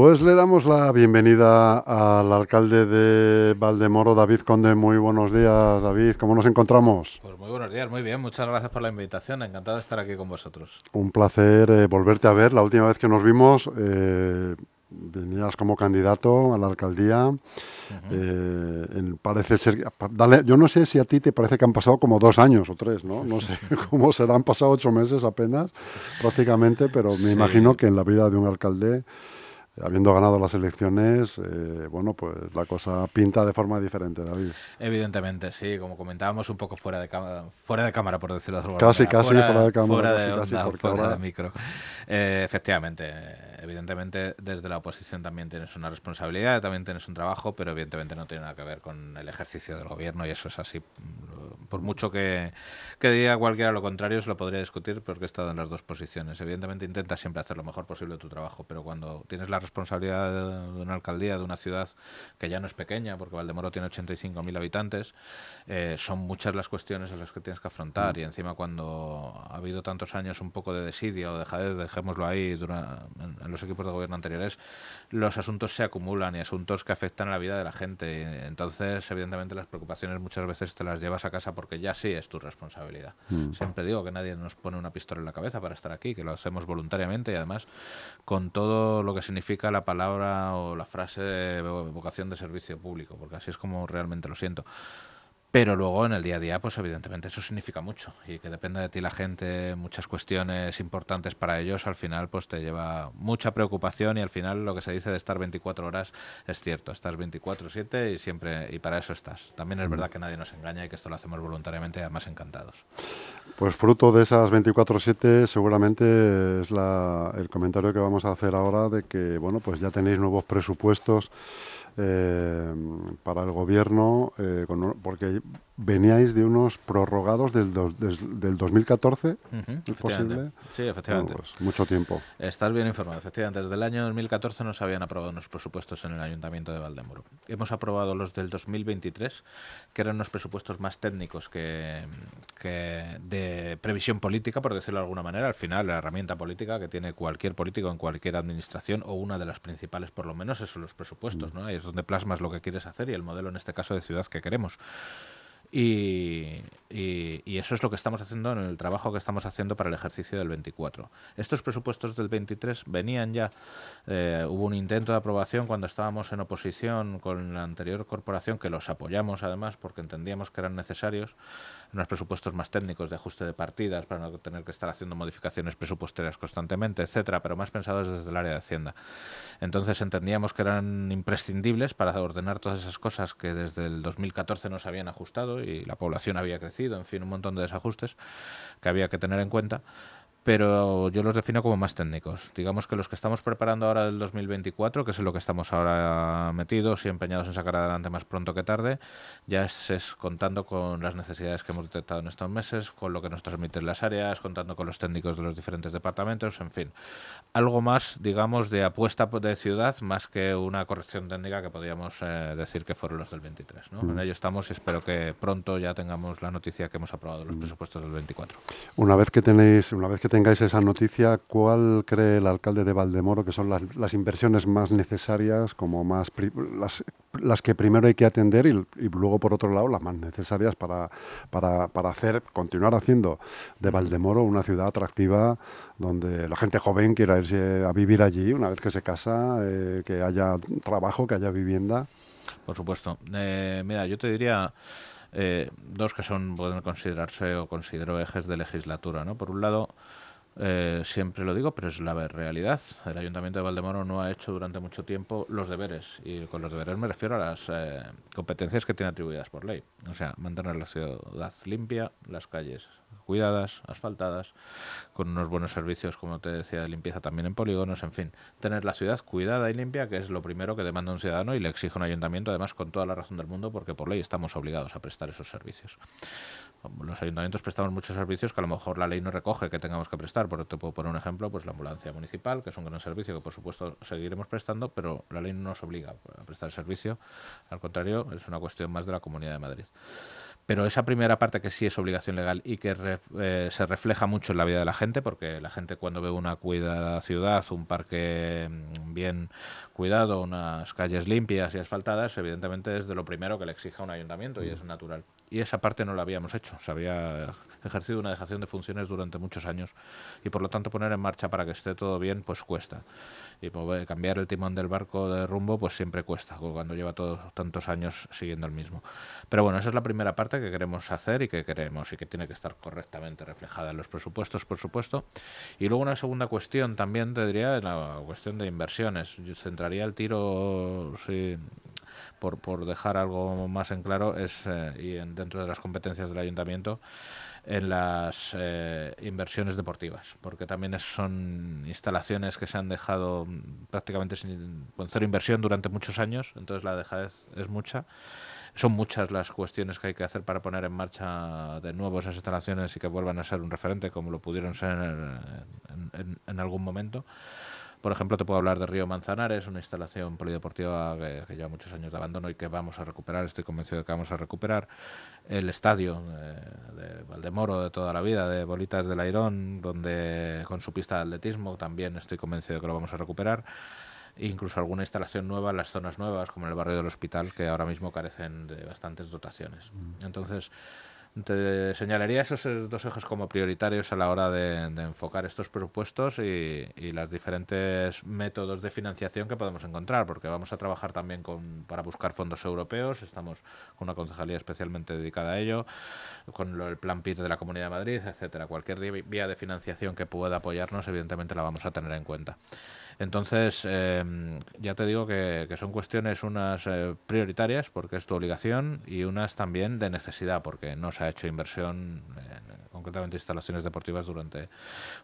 Pues le damos la bienvenida al alcalde de Valdemoro, David Conde. Muy buenos días, David. ¿Cómo nos encontramos? Pues muy buenos días, muy bien. Muchas gracias por la invitación. Encantado de estar aquí con vosotros. Un placer eh, volverte a ver. La última vez que nos vimos eh, venías como candidato a la alcaldía. Eh, parece ser. Dale, yo no sé si a ti te parece que han pasado como dos años o tres, ¿no? No sé cómo serán. Han pasado ocho meses apenas, prácticamente, pero me imagino que en la vida de un alcalde habiendo ganado las elecciones, eh, bueno, pues la cosa pinta de forma diferente, David. Evidentemente, sí, como comentábamos un poco fuera de cámara, fuera de cámara por decirlo de alguna casi, Casi, casi fuera de cámara. Fuera de, casi, fuera de micro. Eh, efectivamente, evidentemente desde la oposición también tienes una responsabilidad, también tienes un trabajo, pero evidentemente no tiene nada que ver con el ejercicio del gobierno y eso es así. Por mucho que, que diga cualquiera lo contrario, se lo podría discutir porque he estado en las dos posiciones. Evidentemente intentas siempre hacer lo mejor posible tu trabajo, pero cuando tienes la responsabilidad de una alcaldía, de una ciudad que ya no es pequeña, porque Valdemoro tiene 85.000 habitantes, eh, son muchas las cuestiones a las que tienes que afrontar y encima cuando ha habido tantos años un poco de desidia o de dejémoslo ahí durante, en, los equipos de gobierno anteriores, los asuntos se acumulan y asuntos que afectan a la vida de la gente. Entonces, evidentemente, las preocupaciones muchas veces te las llevas a casa porque ya sí es tu responsabilidad. Mm. Siempre digo que nadie nos pone una pistola en la cabeza para estar aquí, que lo hacemos voluntariamente y además con todo lo que significa la palabra o la frase de vocación de servicio público, porque así es como realmente lo siento. Pero luego en el día a día, pues evidentemente eso significa mucho y que dependa de ti la gente, muchas cuestiones importantes para ellos, al final pues te lleva mucha preocupación y al final lo que se dice de estar 24 horas es cierto, estás 24/7 y siempre y para eso estás. También es mm. verdad que nadie nos engaña y que esto lo hacemos voluntariamente y además encantados. Pues fruto de esas 24/7 seguramente es la, el comentario que vamos a hacer ahora de que bueno pues ya tenéis nuevos presupuestos eh, para el gobierno, eh, porque veníais de unos prorrogados del, del 2014, ¿es posible? Sí, efectivamente. Pues, mucho tiempo. Estás bien informado, efectivamente. Desde el año 2014 no se habían aprobado unos presupuestos en el Ayuntamiento de Valdemoro. Hemos aprobado los del 2023, que eran unos presupuestos más técnicos que, que de previsión política, por decirlo de alguna manera. Al final, la herramienta política que tiene cualquier político en cualquier administración, o una de las principales por lo menos, son los presupuestos. ¿no? Ahí es donde plasmas lo que quieres hacer y el modelo, en este caso, de ciudad que queremos. Y, eso es lo que estamos haciendo en el trabajo que estamos haciendo para el ejercicio del 24. Estos presupuestos del 23 venían ya, eh, hubo un intento de aprobación cuando estábamos en oposición con la anterior corporación, que los apoyamos además porque entendíamos que eran necesarios, unos presupuestos más técnicos de ajuste de partidas para no tener que estar haciendo modificaciones presupuestarias constantemente, etcétera, pero más pensados desde el área de Hacienda. Entonces entendíamos que eran imprescindibles para ordenar todas esas cosas que desde el 2014 no se habían ajustado y la población había crecido, en fin, un montón de desajustes que había que tener en cuenta pero yo los defino como más técnicos. Digamos que los que estamos preparando ahora del 2024, que es en lo que estamos ahora metidos y empeñados en sacar adelante más pronto que tarde, ya es, contando con las necesidades que hemos detectado en estos meses, con lo que nos transmiten las áreas, contando con los técnicos de los diferentes departamentos, en fin. Algo más, digamos, de apuesta de ciudad, más que una corrección técnica que podríamos eh, decir que fueron los del 23. ¿no? Mm. En ello estamos y espero que pronto ya tengamos la noticia que hemos aprobado los mm. presupuestos del 24. Una vez que tenéis, una vez que tengáis esa noticia, ¿cuál cree el alcalde de Valdemoro que son las, inversiones más necesarias, como más las, las, que primero hay que atender y, luego, por otro lado, las más necesarias para, para, para, hacer, continuar haciendo de Valdemoro una ciudad atractiva donde la gente joven quiera irse a vivir allí una vez que se casa, eh, que haya trabajo, que haya vivienda? Por supuesto. Eh, mira, yo te diría... Eh, dos que son pueden considerarse o considero ejes de legislatura. ¿no? Por un lado, eh, siempre lo digo, pero es la realidad. El Ayuntamiento de Valdemoro no ha hecho durante mucho tiempo los deberes. Y con los deberes me refiero a las eh, competencias que tiene atribuidas por ley. O sea, mantener la ciudad limpia, las calles cuidadas, asfaltadas, con unos buenos servicios, como te decía, de limpieza también en polígonos, en fin. Tener la ciudad cuidada y limpia, que es lo primero que demanda un ciudadano y le exige un ayuntamiento, además con toda la razón del mundo, porque por ley estamos obligados a prestar esos servicios los ayuntamientos prestamos muchos servicios que a lo mejor la ley no recoge que tengamos que prestar. Por te puedo poner un ejemplo, pues la ambulancia municipal, que es un gran servicio que por supuesto seguiremos prestando, pero la ley no nos obliga a prestar el servicio. Al contrario, es una cuestión más de la Comunidad de Madrid. Pero esa primera parte que sí es obligación legal y que eh, se refleja mucho en la vida de la gente, porque la gente cuando ve una cuidada ciudad, un parque mm, bien cuidado, unas calles limpias y asfaltadas, evidentemente es de lo primero que le exija un ayuntamiento y es natural. Y esa parte no la habíamos hecho, se había ejercido una dejación de funciones durante muchos años y por lo tanto poner en marcha para que esté todo bien pues cuesta y cambiar el timón del barco de rumbo pues siempre cuesta cuando lleva todos tantos años siguiendo el mismo. Pero bueno esa es la primera parte que queremos hacer y que queremos y que tiene que estar correctamente reflejada en los presupuestos por supuesto. Y luego una segunda cuestión también te diría la cuestión de inversiones. Yo centraría el tiro por, por dejar algo más en claro es eh, y dentro de las competencias del ayuntamiento en las eh, inversiones deportivas, porque también son instalaciones que se han dejado prácticamente sin, con cero inversión durante muchos años, entonces la dejadez es mucha. Son muchas las cuestiones que hay que hacer para poner en marcha de nuevo esas instalaciones y que vuelvan a ser un referente como lo pudieron ser en algún momento. Por ejemplo, te puedo hablar de Río Manzanares, una instalación polideportiva que, lleva muchos años de abandono y que vamos a recuperar, estoy convencido de que vamos a recuperar. El estadio de, Valdemoro de toda la vida, de Bolitas del Airón, donde con su pista de atletismo también estoy convencido de que lo vamos a recuperar incluso alguna instalación nueva en las zonas nuevas, como en el barrio del hospital, que ahora mismo carecen de bastantes dotaciones. Mm. Entonces, te señalaría esos dos ejes como prioritarios a la hora de, enfocar estos presupuestos y, y, los diferentes métodos de financiación que podemos encontrar, porque vamos a trabajar también con, para buscar fondos europeos, estamos con una concejalía especialmente dedicada a ello, con el plan PIR de la Comunidad de Madrid, etcétera. Cualquier vía de financiación que pueda apoyarnos, evidentemente la vamos a tener en cuenta. Entonces, em, ya te digo que, son cuestiones unas eh, prioritarias, porque es tu obligación, y unas también de necesidad, porque no se ha hecho inversión, concretamente instalaciones deportivas, durante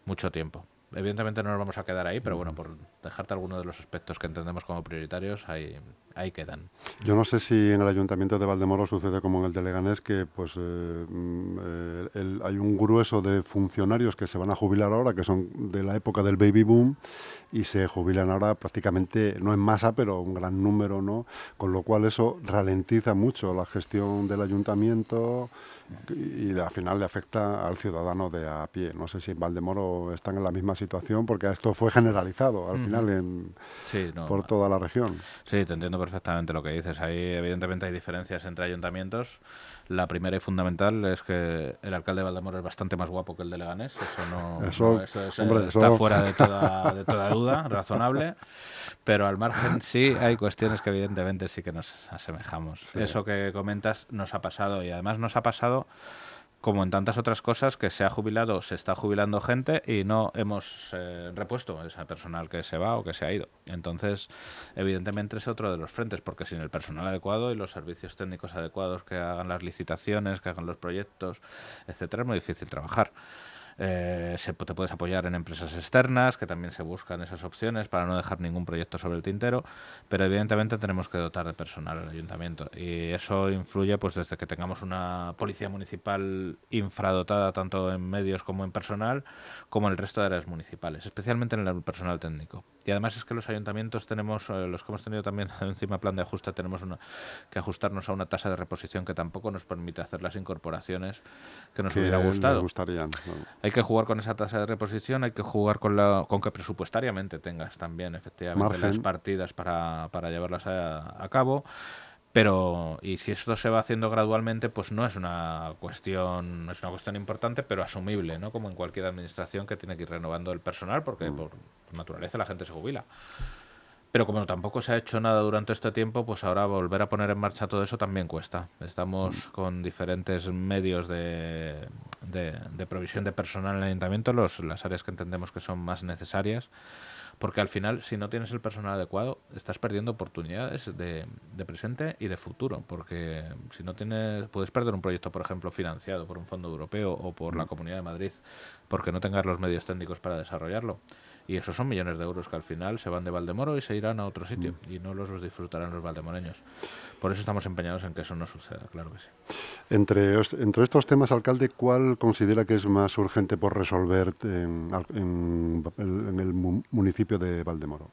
mucho tiempo. Evidentemente no nos vamos a quedar ahí, pero bueno, por dejarte algunos de los aspectos que entendemos como prioritarios, ahí, ahí quedan. Yo no sé si en el Ayuntamiento de Valdemoro sucede como en el de Leganés, que pues eh, mm, eh, hay un grueso de funcionarios que se van a jubilar ahora, que son de la época del baby boom, y se jubilan ahora prácticamente, no en masa, pero un gran número, ¿no? Con lo cual eso ralentiza mucho la gestión del Ayuntamiento y al final le afecta al ciudadano de a pie. No sé si en Valdemoro están en la misma situación porque esto fue generalizado al final en, por toda la región. Sí, te entiendo perfectamente lo que dices. Ahí evidentemente hay diferencias entre ayuntamientos. La primera y fundamental es que el alcalde de Valdemoro es bastante más guapo que el de Leganés. Eso no, está fuera de toda, de toda duda, razonable. Pero al margen sí hay cuestiones que evidentemente sí que nos asemejamos. Eso que comentas nos ha pasado y además nos ha pasado como en tantas otras cosas que se ha jubilado, se está jubilando gente y no hemos eh, repuesto ese personal que se va o que se ha ido. Entonces, evidentemente es otro de los frentes, porque sin el personal adecuado y los servicios técnicos adecuados que hagan las licitaciones, que hagan los proyectos, etcétera, es muy difícil trabajar. Eh, se, te puedes apoyar en empresas externas, que también se buscan esas opciones para no dejar ningún proyecto sobre el tintero, pero evidentemente tenemos que dotar de personal al ayuntamiento y eso influye pues desde que tengamos una policía municipal infradotada tanto en medios como en personal, como en el resto de áreas municipales, especialmente en el personal técnico. Y además es que los ayuntamientos tenemos, eh, los que hemos tenido también encima plan de ajuste, tenemos una, que ajustarnos a una tasa de reposición que tampoco nos permite hacer las incorporaciones que nos hubiera gustado. Hay que jugar con esa tasa de reposición, hay que jugar con, la, con que presupuestariamente tengas también efectivamente las partidas para, para llevarlas a, cabo. Pero, y si esto se va haciendo gradualmente, pues no es una cuestión, no es una cuestión importante, pero asumible, ¿no? Como en cualquier administración que tiene que ir renovando el personal, porque mm. por naturaleza la gente se jubila. Pero como tampoco se ha hecho nada durante este tiempo, pues ahora volver a poner en marcha todo eso también cuesta. Estamos mm. con diferentes medios de, de, provisión de personal en el ayuntamiento, los, las áreas que entendemos que son más necesarias, porque al final, si no tienes el personal adecuado, estás perdiendo oportunidades de, de presente y de futuro, porque si no tienes, puedes perder un proyecto, por ejemplo, financiado por un fondo europeo o por la mm. Comunidad de Madrid, porque no tengas los medios técnicos para desarrollarlo. Y esos son millones de euros que al final se van de Valdemoro y se irán a otro sitio mm. y no los disfrutarán los valdemoreños. Por eso estamos empeñados en que eso no suceda, claro que sí. Entre, entre estos temas, alcalde, ¿cuál considera que es más urgente por resolver en, el municipio de Valdemoro?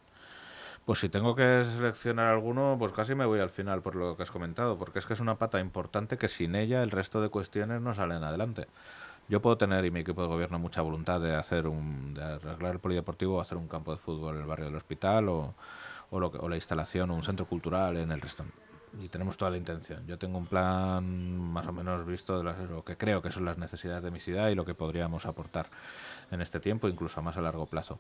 Pues si tengo que seleccionar alguno, pues casi me voy al final por lo que has comentado, porque es que es una pata importante que sin ella el resto de cuestiones no salen adelante. Yo puedo tener y mi equipo de gobierno mucha voluntad de hacer un, de arreglar el polideportivo o hacer un campo de fútbol en el barrio del hospital o, o, lo que- o la instalación o un centro cultural en el resto. Y tenemos toda la intención. Yo tengo un plan más o menos visto de las- lo que creo que son las necesidades de mi ciudad y lo que podríamos aportar en este tiempo, incluso más a largo plazo.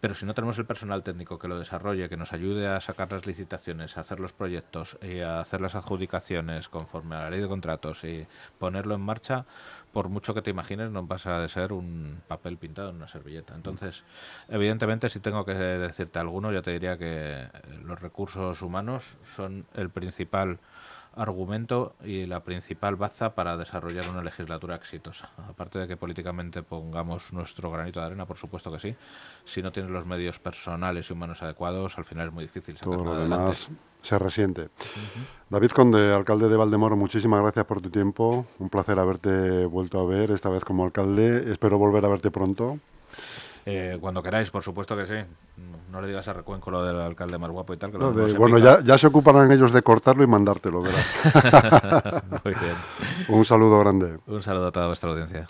Pero si no tenemos el personal técnico que lo desarrolle, que nos ayude a sacar las licitaciones, a hacer los proyectos y a hacer las adjudicaciones conforme a la ley de contratos y ponerlo en marcha, por mucho que te imagines, no pasa de ser un papel pintado en una servilleta. Entonces, evidentemente, si tengo que decirte alguno, yo te diría que eh, los recursos humanos son el principal argumento y la principal baza para desarrollar una legislatura exitosa. Aparte de que políticamente pongamos nuestro granito de arena, por supuesto que sí. Si no tienes los medios personales y humanos adecuados, al final es muy difícil sacar Todo lo nada adelante. demás se resiente. David Conde, alcalde de Valdemoro, muchísimas gracias por tu tiempo. Un placer haberte vuelto a ver, esta vez como alcalde. Espero volver a verte pronto. Eh, cuando queráis, por supuesto que sí. No le digas a Recuenco lo del alcalde más guapo y tal. Que No, de- bueno, ya, ya se ocuparán ellos de cortarlo y mandártelo, verás. Muy bien. Un saludo grande. Un saludo a toda vuestra audiencia.